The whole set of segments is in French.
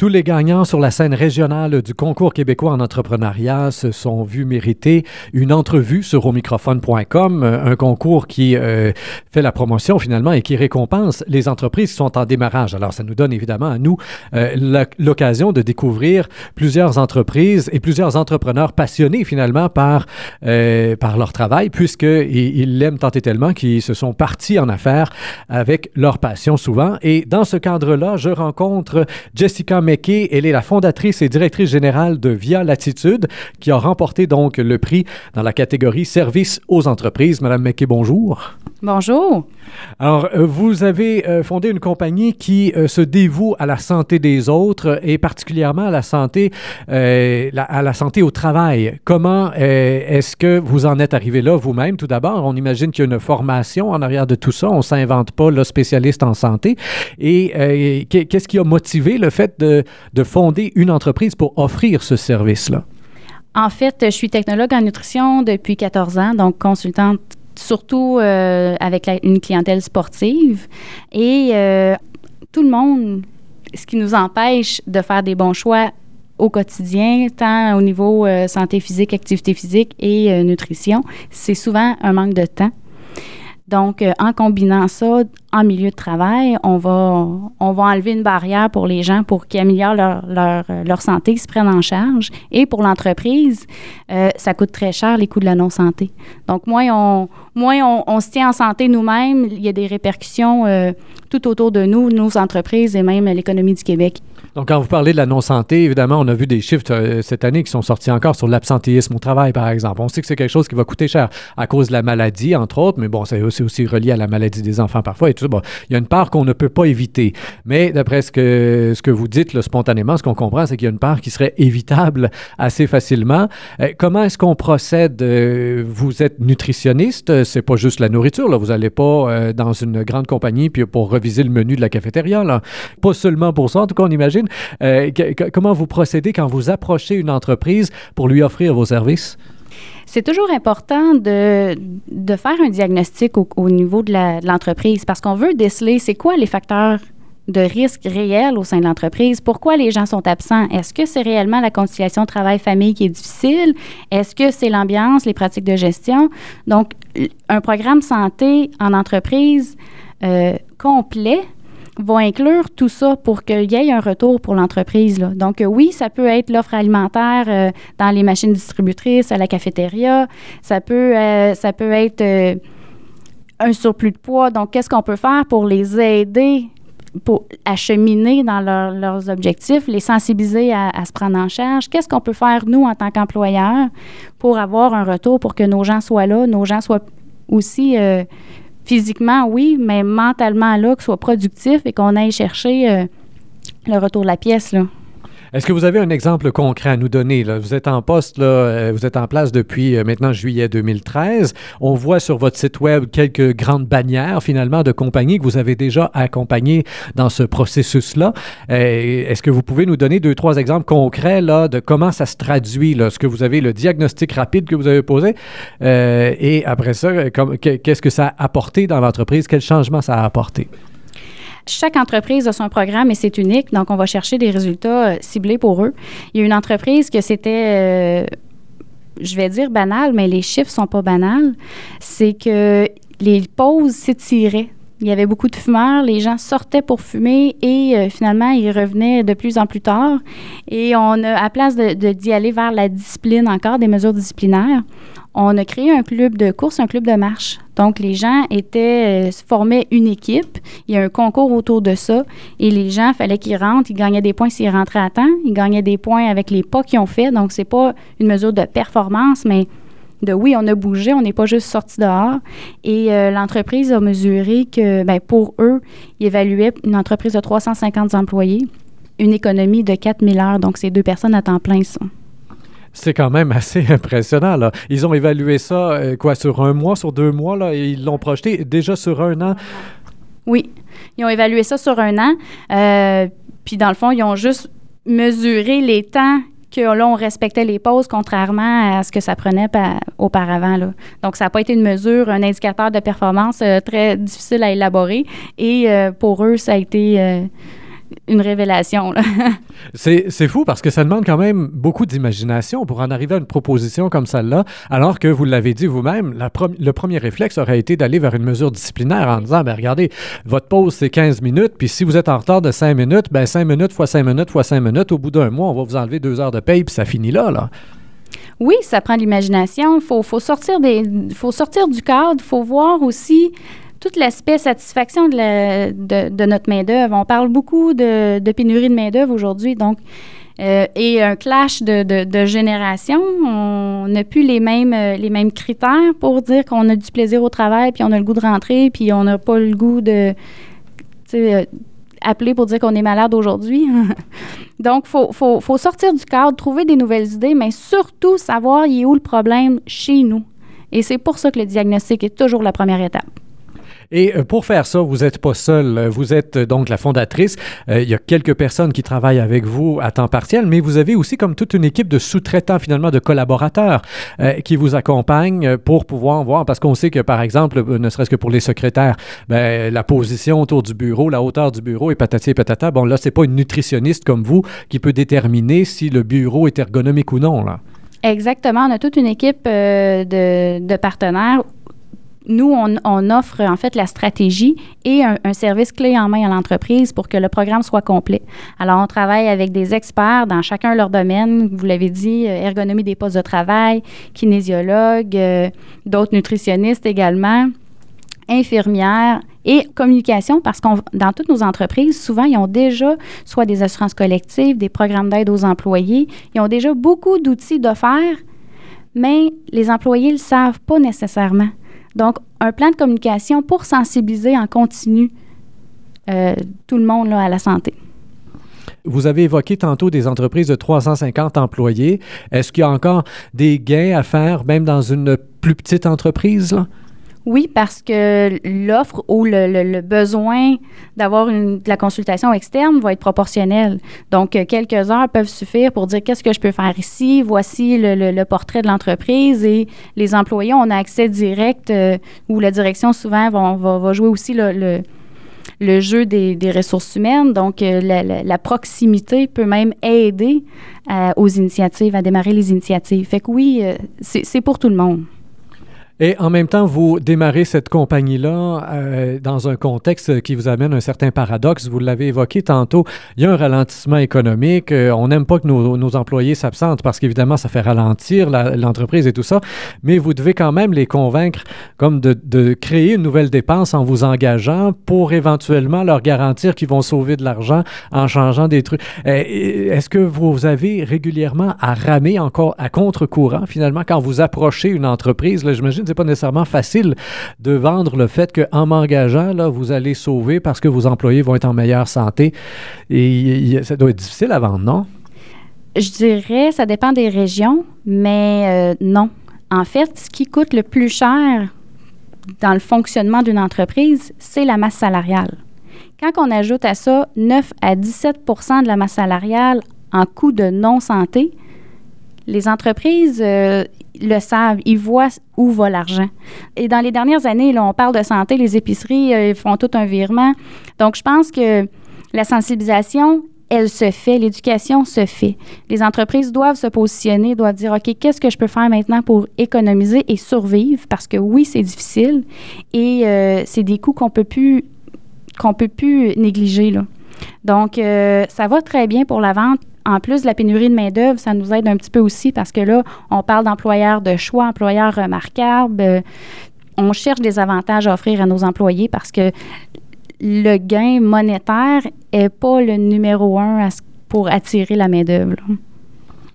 Tous les gagnants sur la scène régionale du concours québécois en entrepreneuriat se sont vus mériter une entrevue sur omicrophone.com, un concours qui euh, fait la promotion finalement et qui récompense les entreprises qui sont en démarrage. Alors ça nous donne évidemment à nous euh, l'occasion de découvrir plusieurs entreprises et plusieurs entrepreneurs passionnés finalement par, euh, par leur travail puisqu'ils l'aiment tant et tellement qu'ils se sont partis en affaires avec leur passion souvent. Et dans ce cadre-là, je rencontre Jessica McKay. Elle est la fondatrice et directrice générale de Via Latitude, qui a remporté donc le prix dans la catégorie Service aux entreprises. Madame McKay, bonjour. Bonjour. Alors, euh, vous avez euh, fondé une compagnie qui euh, se dévoue à la santé des autres et particulièrement à la santé, à la santé au travail. Comment est-ce que vous en êtes arrivé là vous-même? Tout d'abord, on imagine qu'il y a une formation en arrière de tout ça. On ne s'invente pas le spécialiste en santé. Et qu'est-ce qui a motivé le fait de, de fonder une entreprise pour offrir ce service-là? En fait, je suis technologue en nutrition depuis 14 ans, donc consultante surtout euh, avec une clientèle sportive. Et euh, tout le monde, ce qui nous empêche de faire des bons choix au quotidien, tant au niveau euh, santé physique, activité physique et nutrition, c'est souvent un manque de temps. Donc, euh, en combinant ça en milieu de travail, on va, enlever une barrière pour les gens pour qu'ils améliorent leur, leur, euh, santé, qu'ils se prennent en charge. Et pour l'entreprise, euh, ça coûte très cher les coûts de la non-santé. Donc, moins on, on, on, se tient en santé nous-mêmes, il y a des répercussions tout autour de nous, nos entreprises et même l'économie du Québec. Donc, quand vous parlez de la non-santé, évidemment, on a vu des chiffres euh, cette année qui sont sortis encore sur l'absentéisme au travail, par exemple. On sait que c'est quelque chose qui va coûter cher à cause de la maladie, entre autres, mais bon, c'est aussi, aussi, relié à la maladie des enfants parfois et tout ça. Il y a une part qu'on ne peut pas éviter. Mais d'après ce que, ce que vous dites spontanément, ce qu'on comprend, c'est qu'il y a une part qui serait évitable assez facilement. Euh, comment est-ce qu'on procède? Euh, vous êtes nutritionniste, c'est pas juste la nourriture. Vous n'allez pas dans une grande compagnie puis pour reviser le menu de la cafétéria, là. Pas seulement pour ça, en tout cas, on imagine euh, comment vous procédez quand vous approchez une entreprise pour lui offrir vos services? C'est toujours important de, de, faire un diagnostic au, niveau de l'entreprise parce qu'on veut déceler c'est quoi les facteurs de risque réels au sein de l'entreprise. Pourquoi les gens sont absents? Est-ce que c'est réellement la conciliation travail-famille qui est difficile? Est-ce que c'est l'ambiance, les pratiques de gestion? Donc, un programme santé en entreprise euh, complet va inclure tout ça pour qu'il y ait un retour pour l'entreprise. Donc, euh, oui, ça peut être l'offre alimentaire euh, dans les machines distributrices, à la cafétéria. Ça peut, euh, ça peut être un surplus de poids. Donc, qu'est-ce qu'on peut faire pour les aider pour acheminer dans leurs objectifs, les sensibiliser à, à se prendre en charge? Qu'est-ce qu'on peut faire, nous, en tant qu'employeurs, pour avoir un retour, pour que nos gens soient là, nos gens soient aussi physiquement, oui, mais mentalement, là, que soit productif et qu'on aille chercher euh, le retour de la pièce, là. Est-ce que vous avez un exemple concret à nous donner? Vous êtes en poste, euh, vous êtes en place depuis euh, maintenant juillet 2013. On voit sur votre site web quelques grandes bannières finalement de compagnies que vous avez déjà accompagnées dans ce processus-là. Euh, est-ce que vous pouvez nous donner deux, trois exemples concrets là, de comment ça se traduit? Là? Est-ce que vous avez le diagnostic rapide que vous avez posé? et après ça, qu'est-ce que ça a apporté dans l'entreprise? Quel changement ça a apporté? Chaque entreprise a son programme et c'est unique. Donc, on va chercher des résultats euh, ciblés pour eux. Il y a une entreprise que c'était, euh, je vais dire banal, mais les chiffres sont pas banals. C'est que les pauses s'étiraient. Il y avait beaucoup de fumeurs, les gens sortaient pour fumer et euh, finalement, ils revenaient de plus en plus tard. Et on a, à place d'y aller vers la discipline encore, des mesures disciplinaires, on a créé un club de course, un club de marche. Donc, les gens étaient, euh, formaient une équipe. Il y a un concours autour de ça. Et les gens, fallait qu'ils rentrent. Ils gagnaient des points s'ils rentraient à temps. Ils gagnaient des points avec les pas qu'ils ont fait. Donc, c'est pas une mesure de performance, mais de oui, on a bougé, on n'est pas juste sorti dehors. Et euh, l'entreprise a mesuré que, ben, pour eux, ils évaluaient une entreprise de 350 employés, une économie de 4000 heures. Donc, c'est deux personnes à temps plein, ça. C'est quand même assez impressionnant. Là. Ils ont évalué ça, euh, quoi, sur un mois, sur deux mois, là, et ils l'ont projeté déjà sur un an? Oui, ils ont évalué ça sur un an. Euh, puis, dans le fond, ils ont juste mesuré les temps là, on respectait les pauses, contrairement à ce que ça prenait auparavant. Donc, ça n'a pas été une mesure, un indicateur de performance euh, très difficile à élaborer. Et pour eux, ça a été une révélation. c'est fou parce que ça demande quand même beaucoup d'imagination pour en arriver à une proposition comme celle-là, alors que vous l'avez dit vous-même, le premier réflexe aurait été d'aller vers une mesure disciplinaire en disant, ben regardez, votre pause c'est 15 minutes, puis si vous êtes en retard de 5 minutes, ben 5 minutes fois 5 minutes fois 5 minutes, au bout d'un mois, on va vous enlever deux heures de paye, puis ça finit là, là. Oui, ça prend l'imagination. Il faut, faut, sortir des, faut sortir du cadre. Il faut voir aussi tout l'aspect satisfaction de, de, notre main-d'œuvre. On parle beaucoup de, pénurie de main-d'œuvre aujourd'hui. Donc, euh, et un clash de, de, de générations. On n'a plus les mêmes, euh, les mêmes critères pour dire qu'on a du plaisir au travail, puis on a le goût de rentrer, puis on n'a pas le goût de euh, appeler pour dire qu'on est malade aujourd'hui. Donc, il faut, sortir du cadre, trouver des nouvelles idées, mais surtout savoir il est le problème chez nous. Et c'est pour ça que le diagnostic est toujours la première étape. Et euh, pour faire ça, vous n'êtes pas seul. Vous êtes euh, donc la fondatrice. Euh, il y a quelques personnes qui travaillent avec vous à temps partiel, mais vous avez aussi comme toute une équipe de sous-traitants, finalement, de collaborateurs qui vous accompagnent pour pouvoir voir, parce qu'on sait que, par exemple, ne serait-ce que pour les secrétaires, ben, la position autour du bureau, la hauteur du bureau et patati et patata, bon, là, c'est pas une nutritionniste comme vous qui peut déterminer si le bureau est ergonomique ou non, là. Exactement. On a toute une équipe de, partenaires nous, on, offre en fait la stratégie et un, service clé en main à l'entreprise pour que le programme soit complet. Alors, on travaille avec des experts dans chacun leur domaine. Vous l'avez dit, euh, ergonomie des postes de travail, kinésiologue, euh, d'autres nutritionnistes également, infirmières et communication parce que dans toutes nos entreprises, souvent, ils ont déjà soit des assurances collectives, des programmes d'aide aux employés. Ils ont déjà beaucoup d'outils d'offert, mais les employés ne le savent pas nécessairement. Donc, un plan de communication pour sensibiliser en continu euh, tout le monde à la santé. Vous avez évoqué tantôt des entreprises de 350 employés. Est-ce qu'il y a encore des gains à faire, même dans une plus petite entreprise? Oui, parce que l'offre ou le, besoin d'avoir de la consultation externe va être proportionnel. Donc, euh, quelques heures peuvent suffire pour dire qu'est-ce que je peux faire ici, voici le, portrait de l'entreprise et les employés, on a accès direct euh, ou la direction souvent va, jouer aussi le, jeu des, ressources humaines. Donc, euh, la, proximité peut même aider aux initiatives, à démarrer les initiatives. Fait que oui, c'est pour tout le monde. Et en même temps, vous démarrez cette compagnie-là euh, dans un contexte qui vous amène un certain paradoxe. Vous l'avez évoqué tantôt, il y a un ralentissement économique. Euh, on n'aime pas que nos, employés s'absentent parce qu'évidemment, ça fait ralentir l'entreprise et tout ça. Mais vous devez quand même les convaincre comme de, de, créer une nouvelle dépense en vous engageant pour éventuellement leur garantir qu'ils vont sauver de l'argent en changeant des trucs. Euh, est-ce que vous avez régulièrement à ramer encore à contre-courant finalement quand vous approchez une entreprise? Là, j'imagine c'est pas nécessairement facile de vendre le fait qu'en m'engageant, là, vous allez sauver parce que vos employés vont être en meilleure santé. Et ça doit être difficile à vendre, non? Je dirais, ça dépend des régions, mais euh, non. En fait, ce qui coûte le plus cher dans le fonctionnement d'une entreprise, c'est la masse salariale. Quand on ajoute à ça 9 à 17% de la masse salariale en coût de non-santé, les entreprises, euh, le savent, ils voient où va l'argent. Et dans les dernières années, on parle de santé, les épiceries euh, font tout un virement. Donc, je pense que la sensibilisation, elle se fait, l'éducation se fait. Les entreprises doivent se positionner, doivent dire, OK, qu'est-ce que je peux faire maintenant pour économiser et survivre? Parce que oui, c'est difficile et euh, c'est des coûts qu'on peut plus qu'on peut plus négliger. Là. Donc, ça va très bien pour la vente en plus de la pénurie de main-d'œuvre, ça nous aide un petit peu aussi parce que là, on parle d'employeurs de choix, employeurs remarquables. Euh, on cherche des avantages à offrir à nos employés parce que le gain monétaire n'est pas le numéro un pour attirer la main-d'œuvre.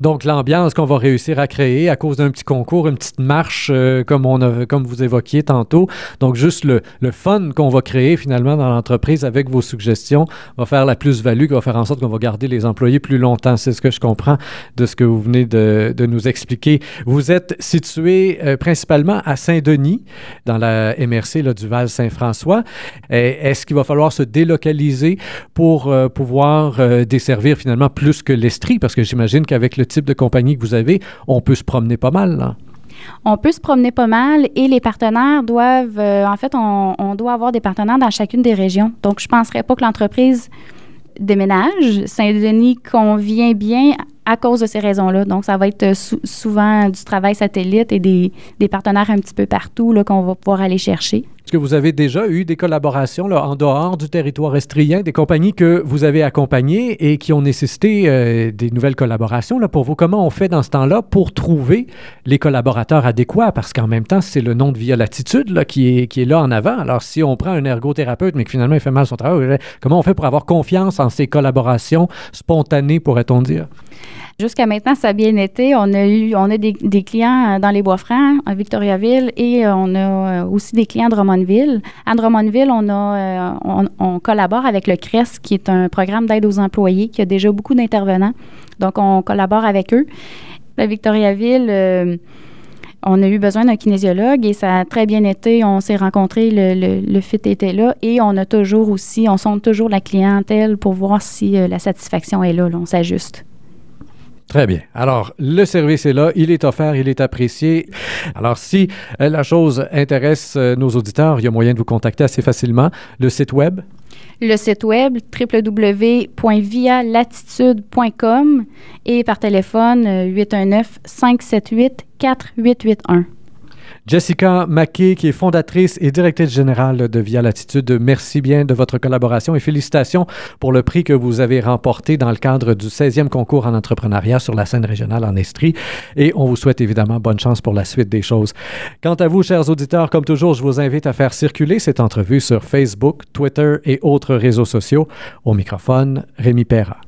Donc, l'ambiance qu'on va réussir à créer à cause d'un petit concours, une petite marche, euh, comme, on a, comme vous évoquiez tantôt. Donc, juste le, le fun qu'on va créer finalement dans l'entreprise avec vos suggestions va faire la plus-value, va faire en sorte qu'on va garder les employés plus longtemps. C'est ce que je comprends de ce que vous venez de, de nous expliquer. Vous êtes situé euh, principalement à Saint-Denis, dans la MRC là, du Val-Saint-François. Est-ce qu'il va falloir se délocaliser pour euh, pouvoir desservir finalement plus que l'Estrie? Parce que j'imagine qu'avec le type de compagnie que vous avez, on peut se promener pas mal. On peut se promener pas mal et les partenaires doivent, euh, en fait, on, doit avoir des partenaires dans chacune des régions. Donc, je ne penserais pas que l'entreprise déménage. Saint-Denis convient bien à cause de ces raisons-là. Donc, ça va être souvent du travail satellite et des, des partenaires un petit peu partout qu'on va pouvoir aller chercher. Est-ce que vous avez déjà eu des collaborations là, en dehors du territoire estrien, des compagnies que vous avez accompagnées et qui ont nécessité euh, des nouvelles collaborations là, pour vous? Comment on fait dans ce temps-là pour trouver les collaborateurs adéquats? Parce qu'en même temps, c'est le nom de Via Latitude là, qui, est, qui est là en avant. Alors, si on prend un ergothérapeute, mais que finalement il fait mal son travail, comment on fait pour avoir confiance en ces collaborations spontanées, pourrait-on dire? Jusqu'à maintenant, ça a bien été. On a eu, on a des, clients euh, dans les Bois-Francs, à Victoriaville, et euh, on a euh, aussi des clients à Drummondville. À Drummondville, on, a, on, collabore avec le CRES, qui est un programme d'aide aux employés, qui a déjà beaucoup d'intervenants. Donc, on collabore avec eux. À Victoriaville, on a eu besoin d'un kinésiologue et ça a très bien été. On s'est rencontrés, le, le, fit était là et on a toujours aussi, on sonde toujours la clientèle pour voir si la satisfaction est là, là on s'ajuste. Très bien. Alors, le service est là, il est offert, il est apprécié. Alors, si euh, la chose intéresse euh, nos auditeurs, il y a moyen de vous contacter assez facilement. Le site web? Le site web www.vialatitude.com et par téléphone 819 578 4881. Jessica Mackey, qui est fondatrice et directrice générale de Via Latitude, merci bien de votre collaboration et félicitations pour le prix que vous avez remporté dans le cadre du 16e concours en entrepreneuriat sur la scène régionale en Estrie. Et on vous souhaite évidemment bonne chance pour la suite des choses. Quant à vous, chers auditeurs, comme toujours, je vous invite à faire circuler cette entrevue sur Facebook, Twitter et autres réseaux sociaux. Au microphone, Rémi Perra.